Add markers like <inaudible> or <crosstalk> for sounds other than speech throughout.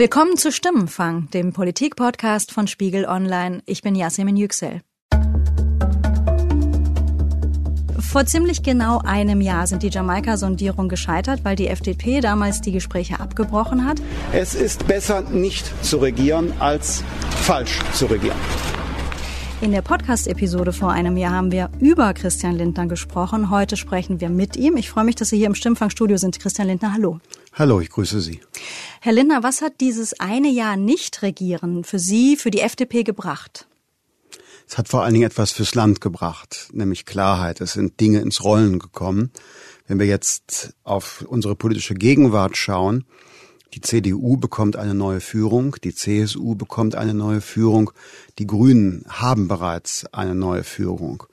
Willkommen zu Stimmenfang, dem Politik-Podcast von Spiegel Online. Ich bin Yasemin Yüksel. Vor ziemlich genau einem Jahr sind die Jamaika-Sondierungen gescheitert, weil die FDP damals die Gespräche abgebrochen hat. Es ist besser, nicht zu regieren, als falsch zu regieren. In der Podcast-Episode vor einem Jahr haben wir über Christian Lindner gesprochen. Heute sprechen wir mit ihm. Ich freue mich, dass Sie hier im Stimmfangstudio sind. Christian Lindner, hallo. Hallo, ich grüße Sie. Herr Lindner, was hat dieses eine Jahr Nicht-Regieren für Sie, für die FDP gebracht? Es hat vor allen Dingen etwas fürs Land gebracht, nämlich Klarheit. Es sind Dinge ins Rollen gekommen. Wenn wir jetzt auf unsere politische Gegenwart schauen, die CDU bekommt eine neue Führung, die CSU bekommt eine neue Führung, die Grünen haben bereits eine neue Führung.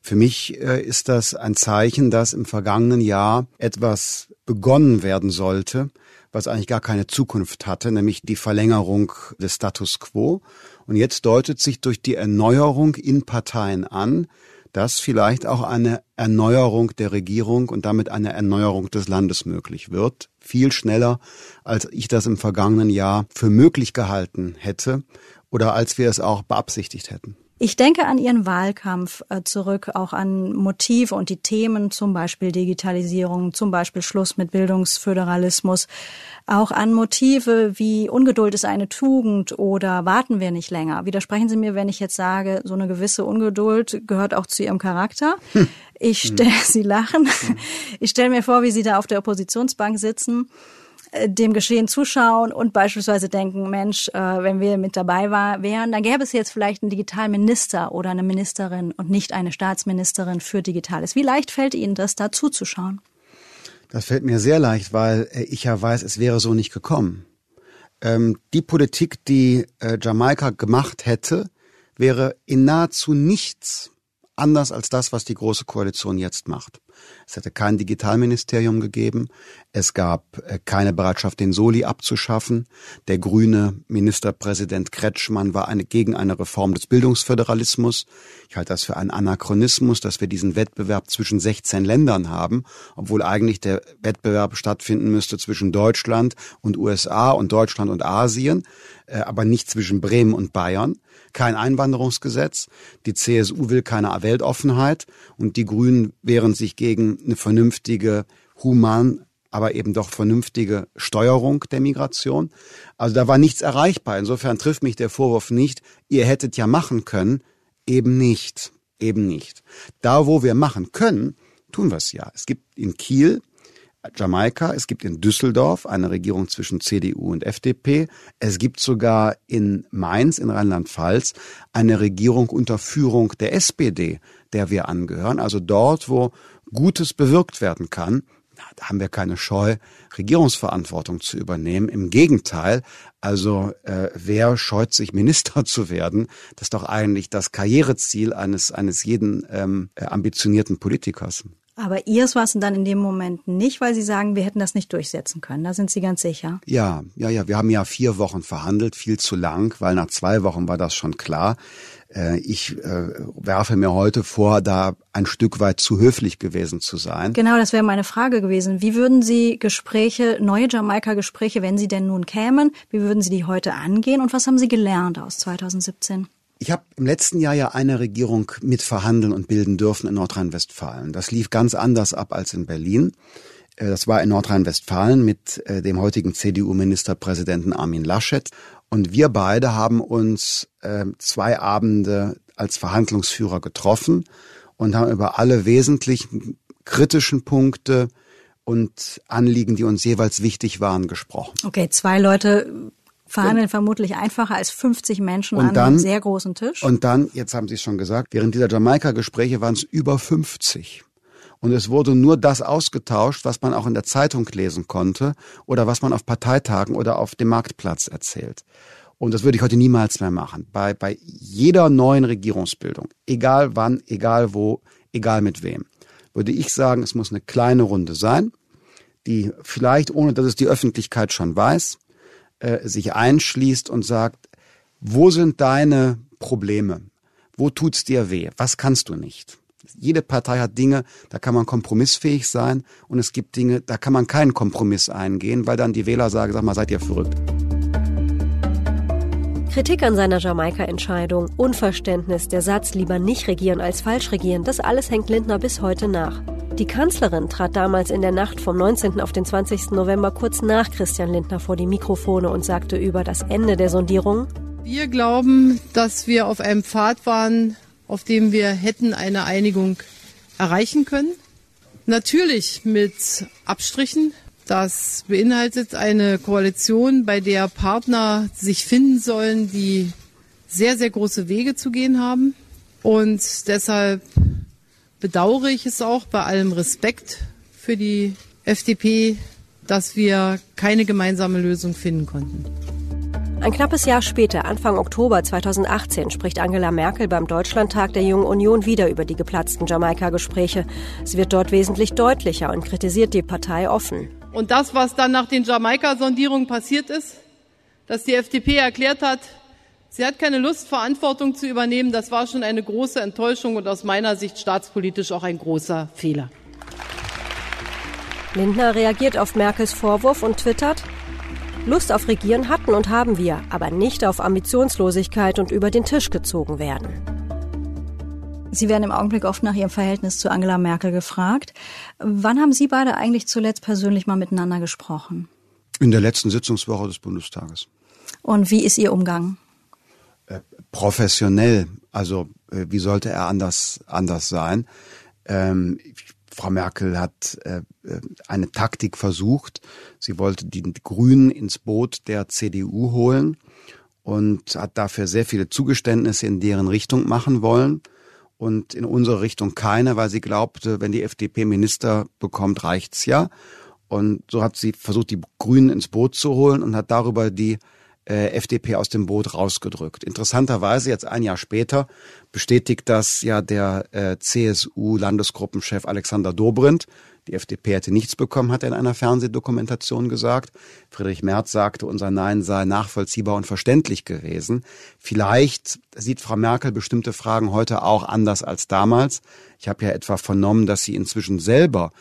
Für mich äh, ist das ein Zeichen, dass im vergangenen Jahr etwas begonnen werden sollte, was eigentlich gar keine Zukunft hatte, nämlich die Verlängerung des Status quo. Und jetzt deutet sich durch die Erneuerung in Parteien an, dass vielleicht auch eine Erneuerung der Regierung und damit eine Erneuerung des Landes möglich wird. Viel schneller, als ich das im vergangenen Jahr für möglich gehalten hätte oder als wir es auch beabsichtigt hätten. Ich denke an Ihren Wahlkampf äh, zurück, auch an Motive und die Themen, zum Beispiel Digitalisierung, zum Beispiel Schluss mit Bildungsföderalismus, auch an Motive wie Ungeduld ist eine Tugend oder warten wir nicht länger. Widersprechen Sie mir, wenn ich jetzt sage, so eine gewisse Ungeduld gehört auch zu Ihrem Charakter. Hm. Ich stelle, hm. <laughs> Sie lachen. Hm. Ich stelle mir vor, wie Sie da auf der Oppositionsbank sitzen dem Geschehen zuschauen und beispielsweise denken, Mensch, äh, wenn wir mit dabei war, wären, dann gäbe es jetzt vielleicht einen Digitalminister oder eine Ministerin und nicht eine Staatsministerin für Digitales. Wie leicht fällt Ihnen das, da zuzuschauen? Das fällt mir sehr leicht, weil äh, ich ja weiß, es wäre so nicht gekommen. Ähm, die Politik, die äh, Jamaika gemacht hätte, wäre in nahezu nichts anders als das, was die Große Koalition jetzt macht. Es hätte kein Digitalministerium gegeben. Es gab äh, keine Bereitschaft, den Soli abzuschaffen. Der grüne Ministerpräsident Kretschmann war eine, gegen eine Reform des Bildungsföderalismus. Ich halte das für einen Anachronismus, dass wir diesen Wettbewerb zwischen 16 Ländern haben, obwohl eigentlich der Wettbewerb stattfinden müsste zwischen Deutschland und USA und Deutschland und Asien, äh, aber nicht zwischen Bremen und Bayern kein Einwanderungsgesetz, die CSU will keine Weltoffenheit und die Grünen wehren sich gegen eine vernünftige, human, aber eben doch vernünftige Steuerung der Migration. Also da war nichts erreichbar. Insofern trifft mich der Vorwurf nicht, ihr hättet ja machen können, eben nicht, eben nicht. Da, wo wir machen können, tun wir es ja. Es gibt in Kiel Jamaika, es gibt in Düsseldorf eine Regierung zwischen CDU und FDP, es gibt sogar in Mainz in Rheinland-Pfalz eine Regierung unter Führung der SPD, der wir angehören, also dort, wo Gutes bewirkt werden kann, da haben wir keine Scheu, Regierungsverantwortung zu übernehmen. Im Gegenteil, also äh, wer scheut sich, Minister <laughs> zu werden? Das ist doch eigentlich das Karriereziel eines eines jeden ähm, ambitionierten Politikers. Aber Ihres war es dann in dem Moment nicht, weil Sie sagen, wir hätten das nicht durchsetzen können. Da sind Sie ganz sicher. Ja, ja, ja. Wir haben ja vier Wochen verhandelt, viel zu lang, weil nach zwei Wochen war das schon klar. Äh, ich äh, werfe mir heute vor, da ein Stück weit zu höflich gewesen zu sein. Genau, das wäre meine Frage gewesen. Wie würden Sie Gespräche, neue Jamaika-Gespräche, wenn sie denn nun kämen, wie würden Sie die heute angehen und was haben Sie gelernt aus 2017? Ich habe im letzten Jahr ja eine Regierung mit verhandeln und bilden dürfen in Nordrhein-Westfalen. Das lief ganz anders ab als in Berlin. Äh, das war in Nordrhein-Westfalen mit äh, dem heutigen CDU-Ministerpräsidenten Armin Laschet. Und wir beide haben uns äh, zwei Abende als Verhandlungsführer getroffen und haben über alle wesentlichen kritischen Punkte und Anliegen, die uns jeweils wichtig waren, gesprochen. Okay, zwei Leute verhandeln vermutlich einfacher als 50 Menschen und an dann, einem sehr großen Tisch. Und dann, jetzt haben Sie es schon gesagt, während dieser Jamaika-Gespräche waren es über 50. Und es wurde nur das ausgetauscht, was man auch in der Zeitung lesen konnte oder was man auf Parteitagen oder auf dem Marktplatz erzählt. Und das würde ich heute niemals mehr machen. Bei, bei jeder neuen Regierungsbildung, egal wann, egal wo, egal mit wem, würde ich sagen, es muss eine kleine Runde sein, die vielleicht, ohne dass es die Öffentlichkeit schon weiß, äh, sich einschließt und sagt, wo sind deine Probleme? Wo tut's dir weh? Was kannst du nicht? Jede Partei hat Dinge, da kann man kompromissfähig sein und es gibt Dinge, da kann man keinen Kompromiss eingehen, weil dann die Wähler sagen, sag mal, seid ihr verrückt. Kritik an seiner Jamaika-Entscheidung, Unverständnis, der Satz lieber nicht regieren als falsch regieren, das alles hängt Lindner bis heute nach. Die Kanzlerin trat damals in der Nacht vom 19. auf den 20. November kurz nach Christian Lindner vor die Mikrofone und sagte über das Ende der Sondierung, wir glauben, dass wir auf einem Pfad waren, auf dem wir hätten eine Einigung erreichen können. Natürlich mit Abstrichen. Das beinhaltet eine Koalition, bei der Partner sich finden sollen, die sehr, sehr große Wege zu gehen haben. Und deshalb bedauere ich es auch bei allem Respekt für die FDP, dass wir keine gemeinsame Lösung finden konnten. Ein knappes Jahr später, Anfang Oktober 2018, spricht Angela Merkel beim Deutschlandtag der Jungen Union wieder über die geplatzten Jamaika-Gespräche. Sie wird dort wesentlich deutlicher und kritisiert die Partei offen. Und das, was dann nach den Jamaika-Sondierungen passiert ist, dass die FDP erklärt hat, sie hat keine Lust, Verantwortung zu übernehmen, das war schon eine große Enttäuschung und aus meiner Sicht staatspolitisch auch ein großer Fehler. Lindner reagiert auf Merkels Vorwurf und twittert, Lust auf Regieren hatten und haben wir, aber nicht auf Ambitionslosigkeit und über den Tisch gezogen werden. Sie werden im Augenblick oft nach Ihrem Verhältnis zu Angela Merkel gefragt. Wann haben Sie beide eigentlich zuletzt persönlich mal miteinander gesprochen? In der letzten Sitzungswoche des Bundestages. Und wie ist Ihr Umgang? Professionell. Also äh, wie sollte er anders anders sein? Ähm, Frau Merkel hat äh, äh, eine Taktik versucht. Sie wollte die Grünen ins Boot der CDU holen und hat dafür sehr viele Zugeständnisse in deren Richtung machen wollen und in unsere Richtung keine, weil sie glaubte, wenn die FDP Minister bekommt, reicht's ja. Und so hat sie versucht, die Grünen ins Boot zu holen und hat darüber die äh, FDP aus dem Boot rausgedrückt. Interessanterweise jetzt ein Jahr später bestätigt das ja der äh, CSU-Landesgruppenchef Alexander Dobrindt. Die FDP hätte nichts bekommen, hat er in einer Fernsehdokumentation gesagt. Friedrich Merz sagte, unser Nein sei nachvollziehbar und verständlich gewesen. Vielleicht sieht Frau Merkel bestimmte Fragen heute auch anders als damals. Ich habe ja etwa vernommen, dass sie inzwischen selber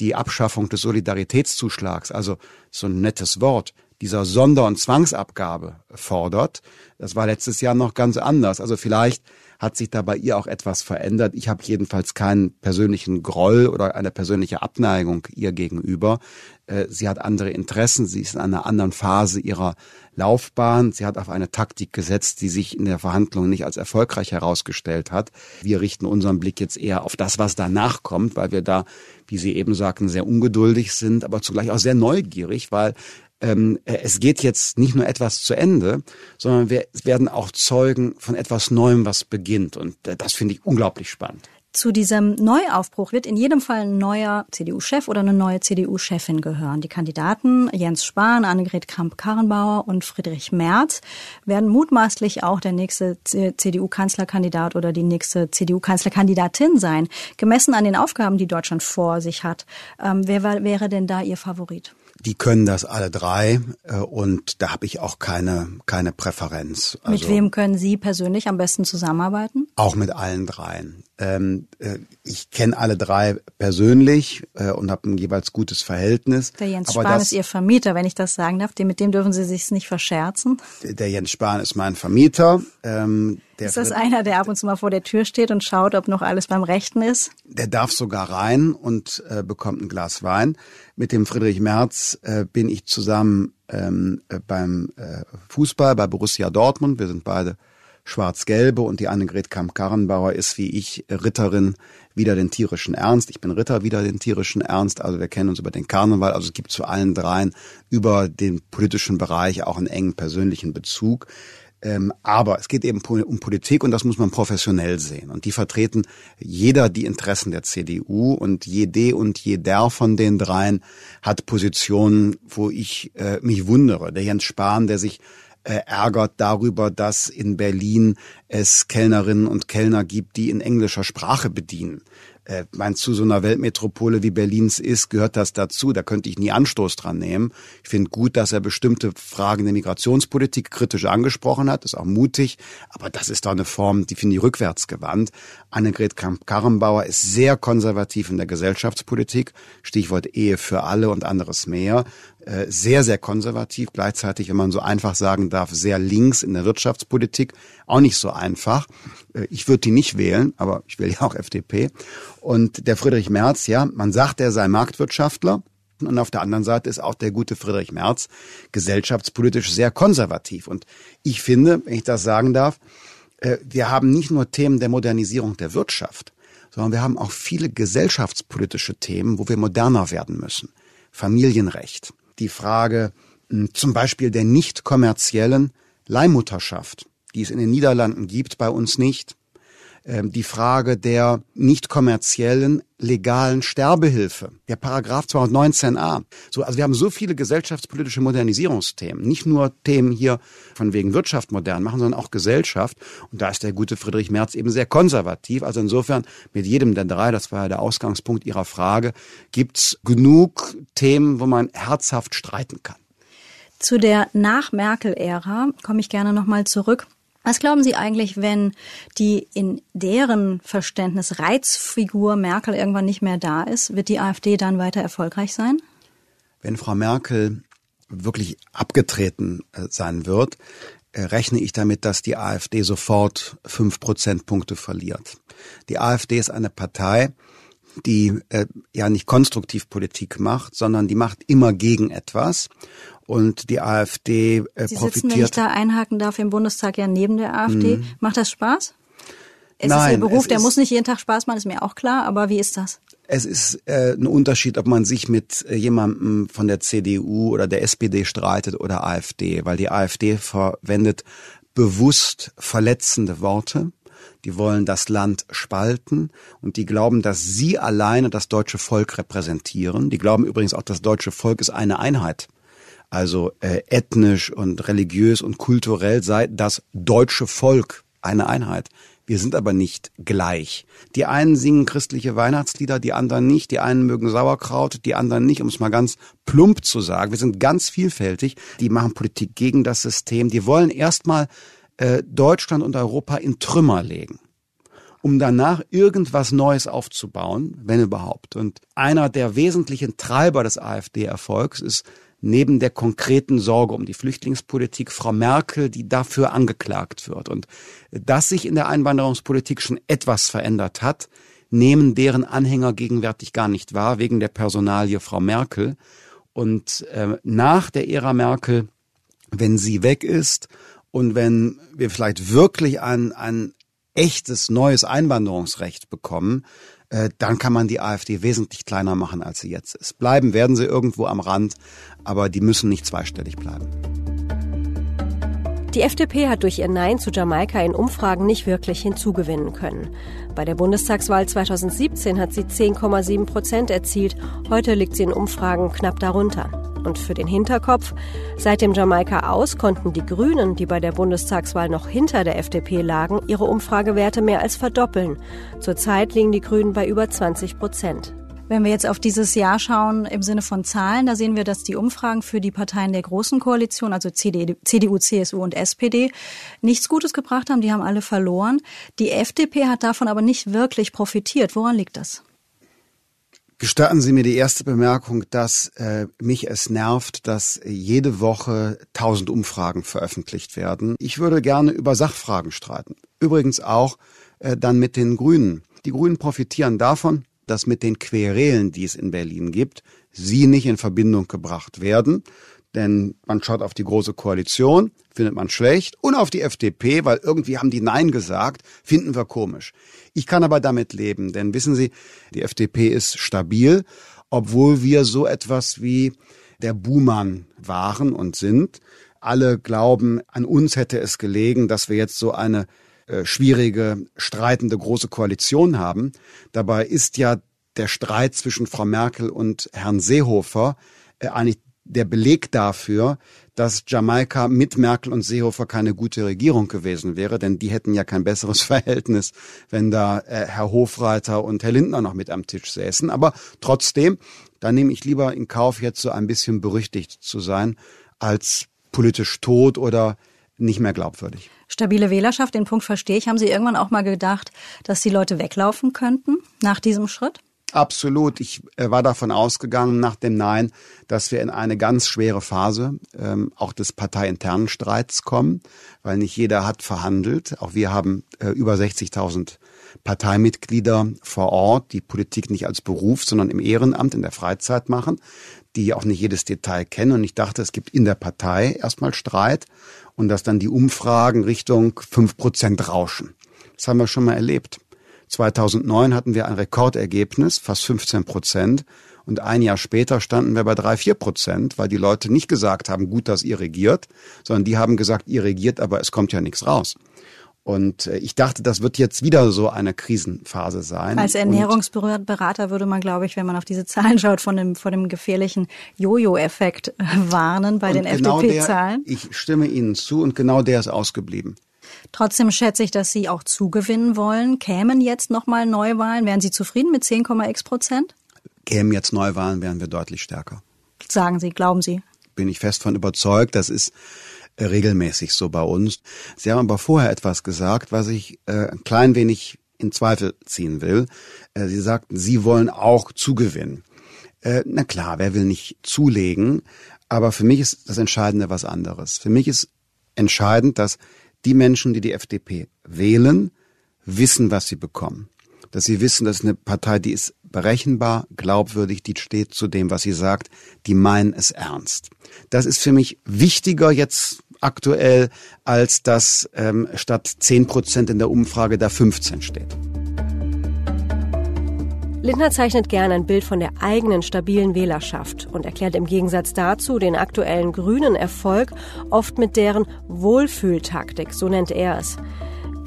die Abschaffung des Solidaritätszuschlags, also so ein nettes Wort, dieser Sonder- und Zwangsabgabe fordert. Das war letztes Jahr noch ganz anders. Also vielleicht hat sich da bei ihr auch etwas verändert. Ich habe jedenfalls keinen persönlichen Groll oder eine persönliche Abneigung ihr gegenüber. Äh, sie hat andere Interessen, sie ist in einer anderen Phase ihrer Laufbahn. Sie hat auf eine Taktik gesetzt, die sich in der Verhandlung nicht als erfolgreich herausgestellt hat. Wir richten unseren Blick jetzt eher auf das, was danach kommt, weil wir da, wie Sie eben sagten, sehr ungeduldig sind, aber zugleich auch sehr neugierig, weil ähm, äh, es geht jetzt nicht nur etwas zu Ende, sondern wir werden auch Zeugen von etwas Neuem, was beginnt. Und äh, das finde ich unglaublich spannend. Zu diesem Neuaufbruch wird in jedem Fall ein neuer CDU-Chef oder eine neue CDU-Chefin gehören. Die Kandidaten Jens Spahn, Annegret Kramp-Karrenbauer und Friedrich Merz werden mutmaßlich auch der nächste CDU-Kanzlerkandidat oder die nächste CDU-Kanzlerkandidatin sein. Gemessen an den Aufgaben, die Deutschland vor sich hat, ähm, wer wäre denn da Ihr Favorit? Die können das alle drei äh, und da habe ich auch keine, keine Präferenz. Also mit wem können Sie persönlich am besten zusammenarbeiten? Auch mit allen dreien. Ähm, äh, ich kenne alle drei persönlich äh, und habe ein jeweils gutes Verhältnis. Der Jens Aber Spahn ist Ihr Vermieter, wenn ich das sagen darf. Mit dem dürfen Sie sich nicht verscherzen. Der Jens Spahn ist mein Vermieter. Ähm, ist das einer, der ab und zu mal vor der Tür steht und schaut, ob noch alles beim Rechten ist? Der darf sogar rein und äh, bekommt ein Glas Wein. Mit dem Friedrich Merz äh, bin ich zusammen ähm, äh, beim äh, Fußball bei Borussia Dortmund. Wir sind beide Schwarz-Gelbe und die Annegret Kamp-Karrenbauer ist wie ich Ritterin wieder den tierischen Ernst. Ich bin Ritter wieder den tierischen Ernst. Also wir kennen uns über den Karneval. Also es gibt zu allen dreien über den politischen Bereich auch einen engen persönlichen Bezug. Ähm, aber es geht eben um Politik und das muss man professionell sehen. Und die vertreten jeder die Interessen der CDU und jede und jeder von den dreien hat Positionen, wo ich äh, mich wundere. Der Jens Spahn, der sich äh, ärgert darüber, dass in Berlin es Kellnerinnen und Kellner gibt, die in englischer Sprache bedienen. Äh, mein, zu so einer Weltmetropole wie Berlins ist, gehört das dazu. Da könnte ich nie Anstoß dran nehmen. Ich finde gut, dass er bestimmte Fragen der Migrationspolitik kritisch angesprochen hat. ist auch mutig. Aber das ist doch eine Form, die finde ich rückwärtsgewandt. Annegret Kramp-Karrenbauer ist sehr konservativ in der Gesellschaftspolitik. Stichwort Ehe für alle und anderes mehr. Äh, sehr, sehr konservativ. Gleichzeitig, wenn man so einfach sagen darf, sehr links in der Wirtschaftspolitik. Auch nicht so einfach. Äh, ich würde die nicht wählen, aber ich will ja auch FDP. Und der Friedrich Merz, ja, man sagt, er sei Marktwirtschaftler. Und auf der anderen Seite ist auch der gute Friedrich Merz gesellschaftspolitisch sehr konservativ. Und ich finde, wenn ich das sagen darf, äh, wir haben nicht nur Themen der Modernisierung der Wirtschaft, sondern wir haben auch viele gesellschaftspolitische Themen, wo wir moderner werden müssen. Familienrecht, die Frage hm, zum Beispiel der nicht kommerziellen Leihmutterschaft, die es in den Niederlanden gibt, bei uns nicht. Ähm, die Frage der nicht kommerziellen legalen Sterbehilfe, der Paragraph 219a. So, also wir haben so viele gesellschaftspolitische Modernisierungsthemen, nicht nur Themen hier von wegen Wirtschaft modern machen, sondern auch Gesellschaft. Und da ist der gute Friedrich Merz eben sehr konservativ. Also insofern mit jedem der drei, das war ja der Ausgangspunkt Ihrer Frage, gibt's genug Themen, wo man herzhaft streiten kann. Zu der Nach-Merkel-Ära komme ich gerne nochmal zurück. Was glauben Sie eigentlich, wenn die in deren Verständnis Reizfigur Merkel irgendwann nicht mehr da ist? Wird die AfD dann weiter erfolgreich sein? Wenn Frau Merkel wirklich abgetreten äh, sein wird, äh, rechne ich damit, dass die AfD sofort fünf Prozentpunkte verliert. Die AfD ist eine Partei, die äh, ja nicht konstruktiv Politik macht, sondern die macht immer gegen etwas und die AfD äh, Sie profitiert. sitzen, wenn ich da einhaken darf, im Bundestag ja neben der AfD. Mhm. Macht das Spaß? Es Nein, ist Ihr Beruf, der muss nicht jeden Tag Spaß machen, ist mir auch klar, aber wie ist das? Es ist äh, ein Unterschied, ob man sich mit äh, jemandem von der CDU oder der SPD streitet oder AfD, weil die AfD verwendet bewusst verletzende Worte. Die wollen das Land spalten und die glauben, dass sie alleine das deutsche Volk repräsentieren. Die glauben übrigens auch, das deutsche Volk ist eine Einheit also äh, ethnisch und religiös und kulturell sei das deutsche Volk eine Einheit. Wir sind aber nicht gleich. Die einen singen christliche Weihnachtslieder, die anderen nicht. Die einen mögen Sauerkraut, die anderen nicht, um es mal ganz plump zu sagen. Wir sind ganz vielfältig. Die machen Politik gegen das System. Die wollen erstmal äh, Deutschland und Europa in Trümmer legen um danach irgendwas Neues aufzubauen, wenn überhaupt. Und einer der wesentlichen Treiber des AfD-Erfolgs ist neben der konkreten Sorge um die Flüchtlingspolitik Frau Merkel, die dafür angeklagt wird. Und dass sich in der Einwanderungspolitik schon etwas verändert hat, nehmen deren Anhänger gegenwärtig gar nicht wahr, wegen der Personalie Frau Merkel. Und äh, nach der Ära Merkel, wenn sie weg ist und wenn wir vielleicht wirklich ein, ein echtes neues Einwanderungsrecht bekommen, äh, dann kann man die AfD wesentlich kleiner machen, als sie jetzt ist. Bleiben werden sie irgendwo am Rand, aber die müssen nicht zweistellig bleiben. Die FDP hat durch ihr Nein zu Jamaika in Umfragen nicht wirklich hinzugewinnen können. Bei der Bundestagswahl 2017 hat sie 10,7 Prozent erzielt. Heute liegt sie in Umfragen knapp darunter. Und für den Hinterkopf, seit dem Jamaika aus konnten die Grünen, die bei der Bundestagswahl noch hinter der FDP lagen, ihre Umfragewerte mehr als verdoppeln. Zurzeit liegen die Grünen bei über 20 Prozent. Wenn wir jetzt auf dieses Jahr schauen im Sinne von Zahlen, da sehen wir, dass die Umfragen für die Parteien der großen Koalition, also CDU, CSU und SPD, nichts Gutes gebracht haben. Die haben alle verloren. Die FDP hat davon aber nicht wirklich profitiert. Woran liegt das? Gestatten Sie mir die erste Bemerkung, dass äh, mich es nervt, dass jede Woche tausend Umfragen veröffentlicht werden. Ich würde gerne über Sachfragen streiten. Übrigens auch äh, dann mit den Grünen. Die Grünen profitieren davon, dass mit den Querelen, die es in Berlin gibt, sie nicht in Verbindung gebracht werden. Denn man schaut auf die große Koalition, findet man schlecht, und auf die FDP, weil irgendwie haben die Nein gesagt, finden wir komisch. Ich kann aber damit leben, denn wissen Sie, die FDP ist stabil, obwohl wir so etwas wie der Buhmann waren und sind. Alle glauben, an uns hätte es gelegen, dass wir jetzt so eine äh, schwierige, streitende große Koalition haben. Dabei ist ja der Streit zwischen Frau Merkel und Herrn Seehofer äh, eigentlich der Beleg dafür, dass Jamaika mit Merkel und Seehofer keine gute Regierung gewesen wäre, denn die hätten ja kein besseres <laughs> Verhältnis, wenn da äh, Herr Hofreiter und Herr Lindner noch mit am Tisch säßen. Aber trotzdem, da nehme ich lieber in Kauf, jetzt so ein bisschen berüchtigt zu sein, als politisch tot oder nicht mehr glaubwürdig. Stabile Wählerschaft, den Punkt verstehe ich. Haben Sie irgendwann auch mal gedacht, dass die Leute weglaufen könnten nach diesem Schritt? Absolut. Ich äh, war davon ausgegangen nach dem Nein, dass wir in eine ganz schwere Phase ähm, auch des parteiinternen Streits kommen, weil nicht jeder hat verhandelt. Auch wir haben äh, über 60.000 Parteimitglieder vor Ort, die Politik nicht als Beruf, sondern im Ehrenamt in der Freizeit machen, die auch nicht jedes Detail kennen. Und ich dachte, es gibt in der Partei erstmal Streit und dass dann die Umfragen Richtung fünf Prozent rauschen. Das haben wir schon mal erlebt. 2009 hatten wir ein Rekordergebnis, fast 15 Prozent. Und ein Jahr später standen wir bei drei, vier Prozent, weil die Leute nicht gesagt haben, gut, dass ihr regiert, sondern die haben gesagt, ihr regiert, aber es kommt ja nichts raus. Und äh, ich dachte, das wird jetzt wieder so eine Krisenphase sein. Als Ernährungsberater würde man, glaube ich, wenn man auf diese Zahlen schaut, von dem, von dem gefährlichen Jojo-Effekt warnen bei den genau FDP-Zahlen. Ich stimme Ihnen zu und genau der ist ausgeblieben. Trotzdem schätze ich, dass Sie auch zugewinnen wollen. Kämen jetzt nochmal Neuwahlen? Wären Sie zufrieden mit 10,x Prozent? Kämen jetzt Neuwahlen, wären wir deutlich stärker. Sagen Sie, glauben Sie? Bin ich fest von überzeugt. Das ist regelmäßig so bei uns. Sie haben aber vorher etwas gesagt, was ich äh, ein klein wenig in Zweifel ziehen will. Äh, Sie sagten, Sie wollen auch zugewinnen. Äh, na klar, wer will nicht zulegen? Aber für mich ist das Entscheidende was anderes. Für mich ist entscheidend, dass die Menschen, die die FDP wählen, wissen, was sie bekommen. Dass sie wissen, dass eine Partei, die ist berechenbar, glaubwürdig, die steht zu dem, was sie sagt, die meinen es ernst. Das ist für mich wichtiger jetzt aktuell, als dass ähm, statt 10 Prozent in der Umfrage da 15 steht. Lindner zeichnet gern ein Bild von der eigenen stabilen Wählerschaft und erklärt im Gegensatz dazu den aktuellen grünen Erfolg oft mit deren Wohlfühltaktik, so nennt er es.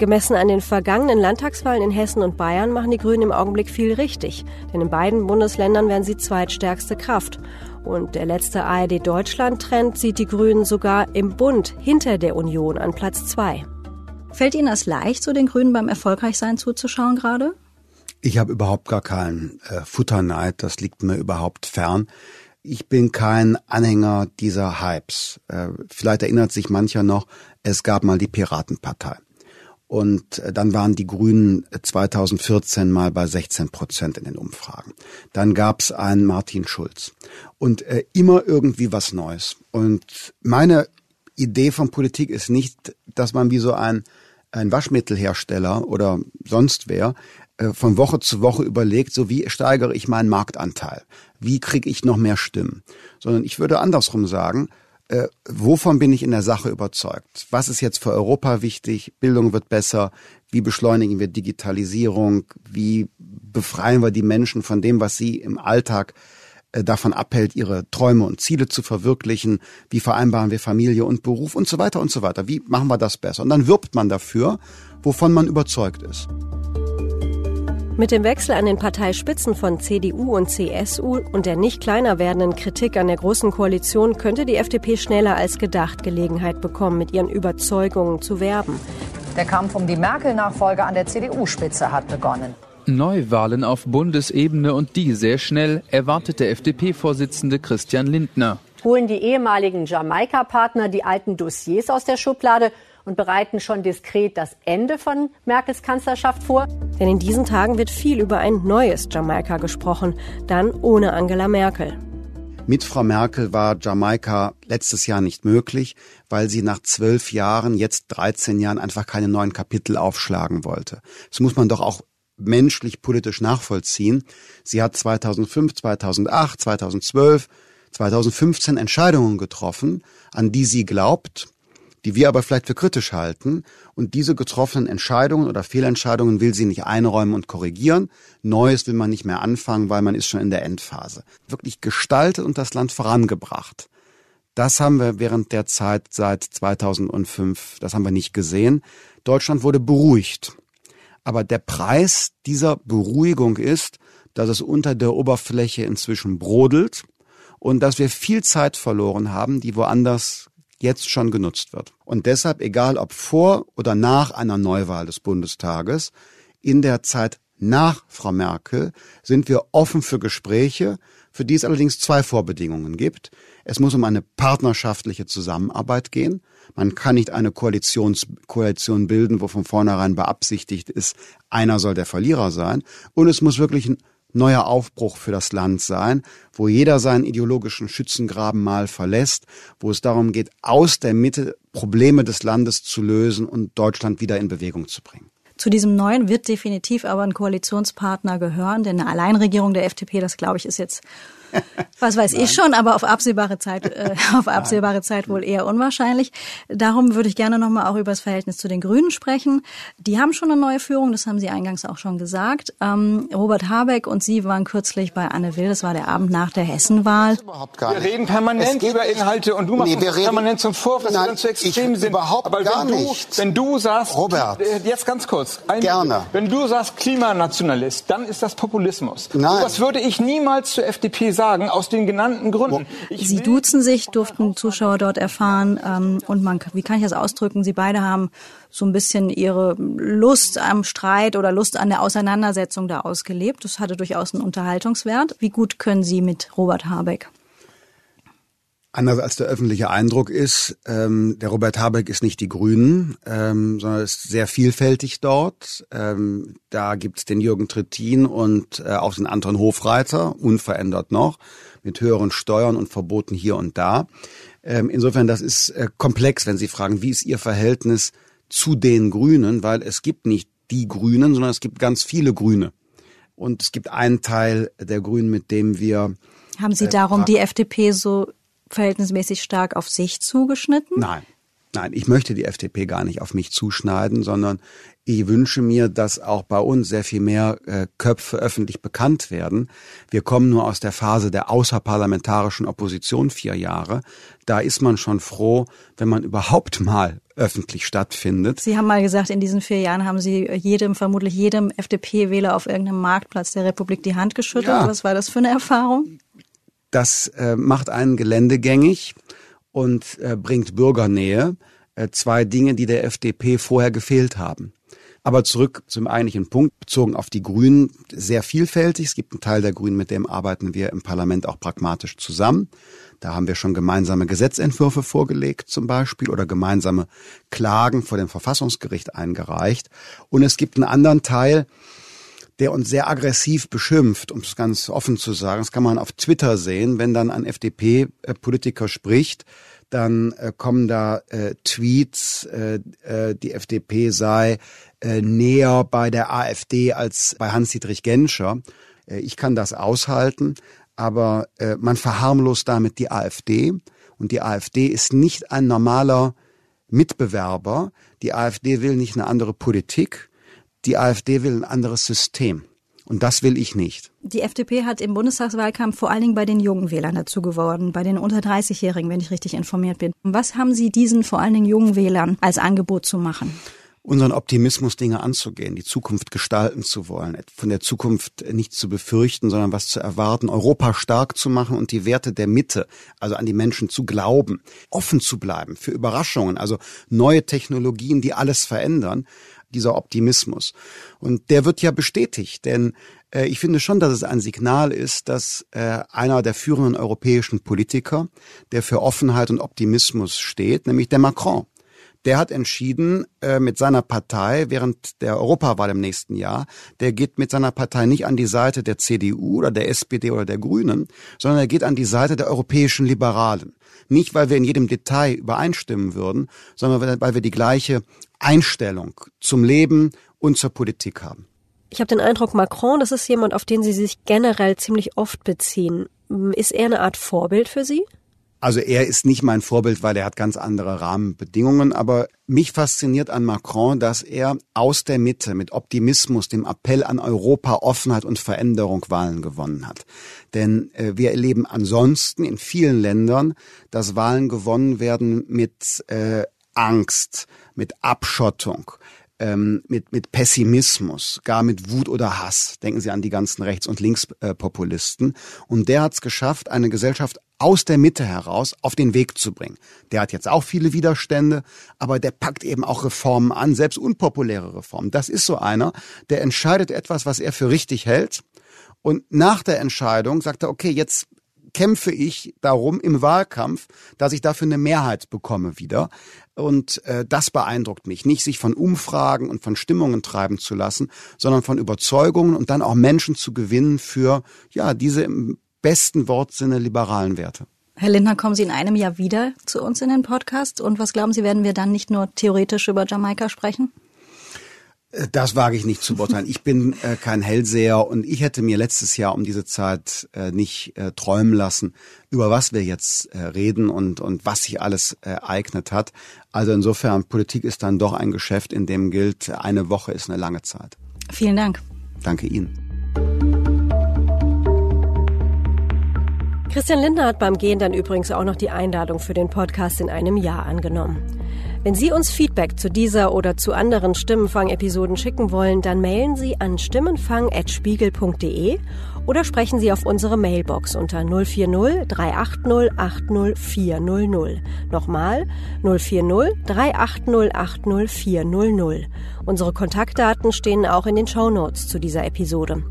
Gemessen an den vergangenen Landtagswahlen in Hessen und Bayern machen die Grünen im Augenblick viel richtig, denn in beiden Bundesländern werden sie zweitstärkste Kraft. Und der letzte ARD-Deutschland-Trend sieht die Grünen sogar im Bund hinter der Union an Platz zwei. Fällt Ihnen das leicht, so den Grünen beim Erfolgreichsein zuzuschauen gerade? Ich habe überhaupt gar keinen äh, Futterneid, das liegt mir überhaupt fern. Ich bin kein Anhänger dieser Hypes. Äh, vielleicht erinnert sich mancher noch, es gab mal die Piratenpartei. Und äh, dann waren die Grünen 2014 äh, mal bei 16 Prozent in den Umfragen. Dann gab's einen Martin Schulz. Und äh, immer irgendwie was Neues. Und meine Idee von Politik ist nicht, dass man wie so ein, ein Waschmittelhersteller oder sonst wer äh, von Woche zu Woche überlegt, so wie steigere ich meinen Marktanteil? Wie kriege ich noch mehr Stimmen? Sondern ich würde andersrum sagen, äh, wovon bin ich in der Sache überzeugt? Was ist jetzt für Europa wichtig? Bildung wird besser. Wie beschleunigen wir Digitalisierung? Wie befreien wir die Menschen von dem, was sie im Alltag äh, davon abhält, ihre Träume und Ziele zu verwirklichen? Wie vereinbaren wir Familie und Beruf und so weiter und so weiter? Wie machen wir das besser? Und dann wirbt man dafür, wovon man überzeugt ist. Mit dem Wechsel an den Parteispitzen von CDU und CSU und der nicht kleiner werdenden Kritik an der Großen Koalition könnte die FDP schneller als gedacht Gelegenheit bekommen, mit ihren Überzeugungen zu werben. Der Kampf um die Merkel-Nachfolge an der CDU-Spitze hat begonnen. Neuwahlen auf Bundesebene und die sehr schnell, erwartet der FDP-Vorsitzende Christian Lindner. Holen die ehemaligen Jamaika-Partner die alten Dossiers aus der Schublade und bereiten schon diskret das Ende von Merkels Kanzlerschaft vor. Denn in diesen Tagen wird viel über ein neues Jamaika gesprochen, dann ohne Angela Merkel. Mit Frau Merkel war Jamaika letztes Jahr nicht möglich, weil sie nach zwölf Jahren, jetzt 13 Jahren, einfach keine neuen Kapitel aufschlagen wollte. Das muss man doch auch menschlich politisch nachvollziehen. Sie hat 2005, 2008, 2012, 2015 Entscheidungen getroffen, an die sie glaubt, die wir aber vielleicht für kritisch halten. Und diese getroffenen Entscheidungen oder Fehlentscheidungen will sie nicht einräumen und korrigieren. Neues will man nicht mehr anfangen, weil man ist schon in der Endphase. Wirklich gestaltet und das Land vorangebracht. Das haben wir während der Zeit seit 2005, das haben wir nicht gesehen. Deutschland wurde beruhigt. Aber der Preis dieser Beruhigung ist, dass es unter der Oberfläche inzwischen brodelt und dass wir viel Zeit verloren haben, die woanders jetzt schon genutzt wird. Und deshalb, egal ob vor oder nach einer Neuwahl des Bundestages, in der Zeit nach Frau Merkel sind wir offen für Gespräche, für die es allerdings zwei Vorbedingungen gibt. Es muss um eine partnerschaftliche Zusammenarbeit gehen. Man kann nicht eine Koalitions Koalition bilden, wo von vornherein beabsichtigt ist, einer soll der Verlierer sein. Und es muss wirklich ein neuer Aufbruch für das Land sein, wo jeder seinen ideologischen Schützengraben mal verlässt, wo es darum geht, aus der Mitte Probleme des Landes zu lösen und Deutschland wieder in Bewegung zu bringen. Zu diesem neuen wird definitiv aber ein Koalitionspartner gehören, denn eine Alleinregierung der FDP, das glaube ich, ist jetzt was weiß Nein. ich schon, aber auf absehbare Zeit, äh, <laughs> auf absehbare Nein. Zeit wohl eher unwahrscheinlich. Darum würde ich gerne nochmal auch über das Verhältnis zu den Grünen sprechen. Die haben schon eine neue Führung, das haben Sie eingangs auch schon gesagt. Ähm, Robert Habeck und Sie waren kürzlich bei Anne Will, das war der Abend nach der Hessenwahl. Wir reden permanent über Inhalte und du machst nee, uns permanent zum Vorwurf, dass Nein, wir uns zu extrem sind. Überhaupt aber gar wenn du, nicht. Wenn du sagst, Robert, äh, jetzt ganz kurz, ein, gerne. wenn du sagst Klimanationalist, dann ist das Populismus. Nein. Das würde ich niemals zur FDP sagen, aus den genannten Gründen. Ich Sie duzen sich, durften Zuschauer dort erfahren. Ähm, und man, wie kann ich das ausdrücken? Sie beide haben so ein bisschen ihre Lust am Streit oder Lust an der Auseinandersetzung da ausgelebt. Das hatte durchaus einen Unterhaltungswert. Wie gut können Sie mit Robert Habeck? Anders als der öffentliche Eindruck ist, ähm, der Robert Habeck ist nicht die Grünen, ähm, sondern ist sehr vielfältig dort. Ähm, da gibt's den Jürgen Trittin und äh, auch den Anton Hofreiter, unverändert noch, mit höheren Steuern und Verboten hier und da. Ähm, insofern, das ist äh, komplex, wenn Sie fragen, wie ist Ihr Verhältnis zu den Grünen, weil es gibt nicht die Grünen, sondern es gibt ganz viele Grüne. Und es gibt einen Teil der Grünen, mit dem wir haben Sie äh, darum die FDP so verhältnismäßig stark auf sich zugeschnitten? Nein. Nein, ich möchte die FDP gar nicht auf mich zuschneiden, sondern ich wünsche mir, dass auch bei uns sehr viel mehr äh, Köpfe öffentlich bekannt werden. Wir kommen nur aus der Phase der außerparlamentarischen Opposition vier Jahre. Da ist man schon froh, wenn man überhaupt mal öffentlich stattfindet. Sie haben mal gesagt, in diesen vier Jahren haben Sie jedem, vermutlich jedem FDP-Wähler auf irgendeinem Marktplatz der Republik die Hand geschüttelt. Ja. Was war das für eine Erfahrung? Das äh, macht einen geländegängig und äh, bringt Bürgernähe. Äh, zwei Dinge, die der FDP vorher gefehlt haben. Aber zurück zum eigentlichen Punkt, bezogen auf die Grünen, sehr vielfältig. Es gibt einen Teil der Grünen, mit dem arbeiten wir im Parlament auch pragmatisch zusammen. Da haben wir schon gemeinsame Gesetzentwürfe vorgelegt zum Beispiel oder gemeinsame Klagen vor dem Verfassungsgericht eingereicht. Und es gibt einen anderen Teil, der uns sehr aggressiv beschimpft, um es ganz offen zu sagen. Das kann man auf Twitter sehen, wenn dann ein FDP-Politiker spricht, dann äh, kommen da äh, Tweets, äh, äh, die FDP sei äh, näher bei der AfD als bei Hans-Dietrich Genscher. Äh, ich kann das aushalten, aber äh, man verharmlost damit die AfD und die AfD ist nicht ein normaler Mitbewerber. Die AfD will nicht eine andere Politik die AfD will ein anderes System. Und das will ich nicht. Die FDP hat im Bundestagswahlkampf vor allen Dingen bei den jungen Wählern dazu geworden, bei den unter 30-Jährigen, wenn ich richtig informiert bin. Was haben Sie diesen vor allen Dingen jungen Wählern als Angebot zu machen? Unseren Optimismus Dinge anzugehen, die Zukunft gestalten zu wollen, von der Zukunft nichts zu befürchten, sondern was zu erwarten, Europa stark zu machen und die Werte der Mitte, also an die Menschen zu glauben, offen zu bleiben für Überraschungen, also neue Technologien, die alles verändern dieser Optimismus. Und der wird ja bestätigt, denn äh, ich finde schon, dass es ein Signal ist, dass äh, einer der führenden europäischen Politiker, der für Offenheit und Optimismus steht, nämlich der Macron, der hat entschieden äh, mit seiner Partei während der Europawahl im nächsten Jahr, der geht mit seiner Partei nicht an die Seite der CDU oder der SPD oder der Grünen, sondern er geht an die Seite der europäischen Liberalen. Nicht, weil wir in jedem Detail übereinstimmen würden, sondern weil wir die gleiche Einstellung zum Leben und zur Politik haben. Ich habe den Eindruck, Macron, das ist jemand, auf den Sie sich generell ziemlich oft beziehen. Ist er eine Art Vorbild für Sie? Also er ist nicht mein Vorbild, weil er hat ganz andere Rahmenbedingungen, aber mich fasziniert an Macron, dass er aus der Mitte mit Optimismus, dem Appell an Europa, Offenheit und Veränderung Wahlen gewonnen hat. Denn äh, wir erleben ansonsten in vielen Ländern, dass Wahlen gewonnen werden mit äh, Angst, mit Abschottung, ähm, mit, mit Pessimismus, gar mit Wut oder Hass. Denken Sie an die ganzen Rechts- und Linkspopulisten. Und der hat es geschafft, eine Gesellschaft aus der Mitte heraus auf den Weg zu bringen. Der hat jetzt auch viele Widerstände, aber der packt eben auch Reformen an, selbst unpopuläre Reformen. Das ist so einer, der entscheidet etwas, was er für richtig hält. Und nach der Entscheidung sagt er, okay, jetzt kämpfe ich darum im Wahlkampf, dass ich dafür eine Mehrheit bekomme wieder. Und äh, das beeindruckt mich. Nicht sich von Umfragen und von Stimmungen treiben zu lassen, sondern von Überzeugungen und dann auch Menschen zu gewinnen für ja diese im besten Wortsinne liberalen Werte. Herr Lindner, kommen Sie in einem Jahr wieder zu uns in den Podcast? Und was glauben Sie, werden wir dann nicht nur theoretisch über Jamaika sprechen? Äh, das wage ich nicht zu beurteilen. Ich bin äh, kein Hellseher und ich hätte mir letztes Jahr um diese Zeit äh, nicht äh, träumen lassen, über was wir jetzt äh, reden und, und was sich alles ereignet hat. Also insofern, Politik ist dann doch ein Geschäft, in dem gilt, eine Woche ist eine lange Zeit. Vielen Dank. Danke Ihnen. Christian Lindner hat beim Gehen dann übrigens auch noch die Einladung für den Podcast in einem Jahr angenommen. Wenn Sie uns Feedback zu dieser oder zu anderen Stimmenfang-Episoden schicken wollen, dann mailen Sie an stimmenfang.spiegel.de oder sprechen Sie auf unsere Mailbox unter 040 380 80 400. Nochmal 040 380 80 400. Unsere Kontaktdaten stehen auch in den Show Notes zu dieser Episode.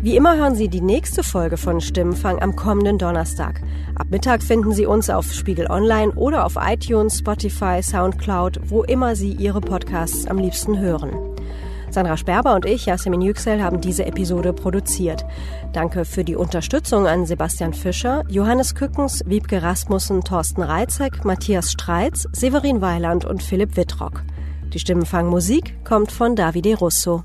Wie immer hören Sie die nächste Folge von Stimmenfang am kommenden Donnerstag. Ab Mittag finden Sie uns auf Spiegel Online oder auf iTunes, Spotify, Soundcloud, wo immer Sie Ihre Podcasts am liebsten hören. Sandra Sperber und ich, Yasemin Yüksel, haben diese Episode produziert. Danke für die Unterstützung an Sebastian Fischer, Johannes Kückens, Wiebke Rasmussen, Thorsten Reitzek, Matthias Streitz, Severin Weiland und Philipp Wittrock. Die Stimmenfang Musik kommt von Davide Russo.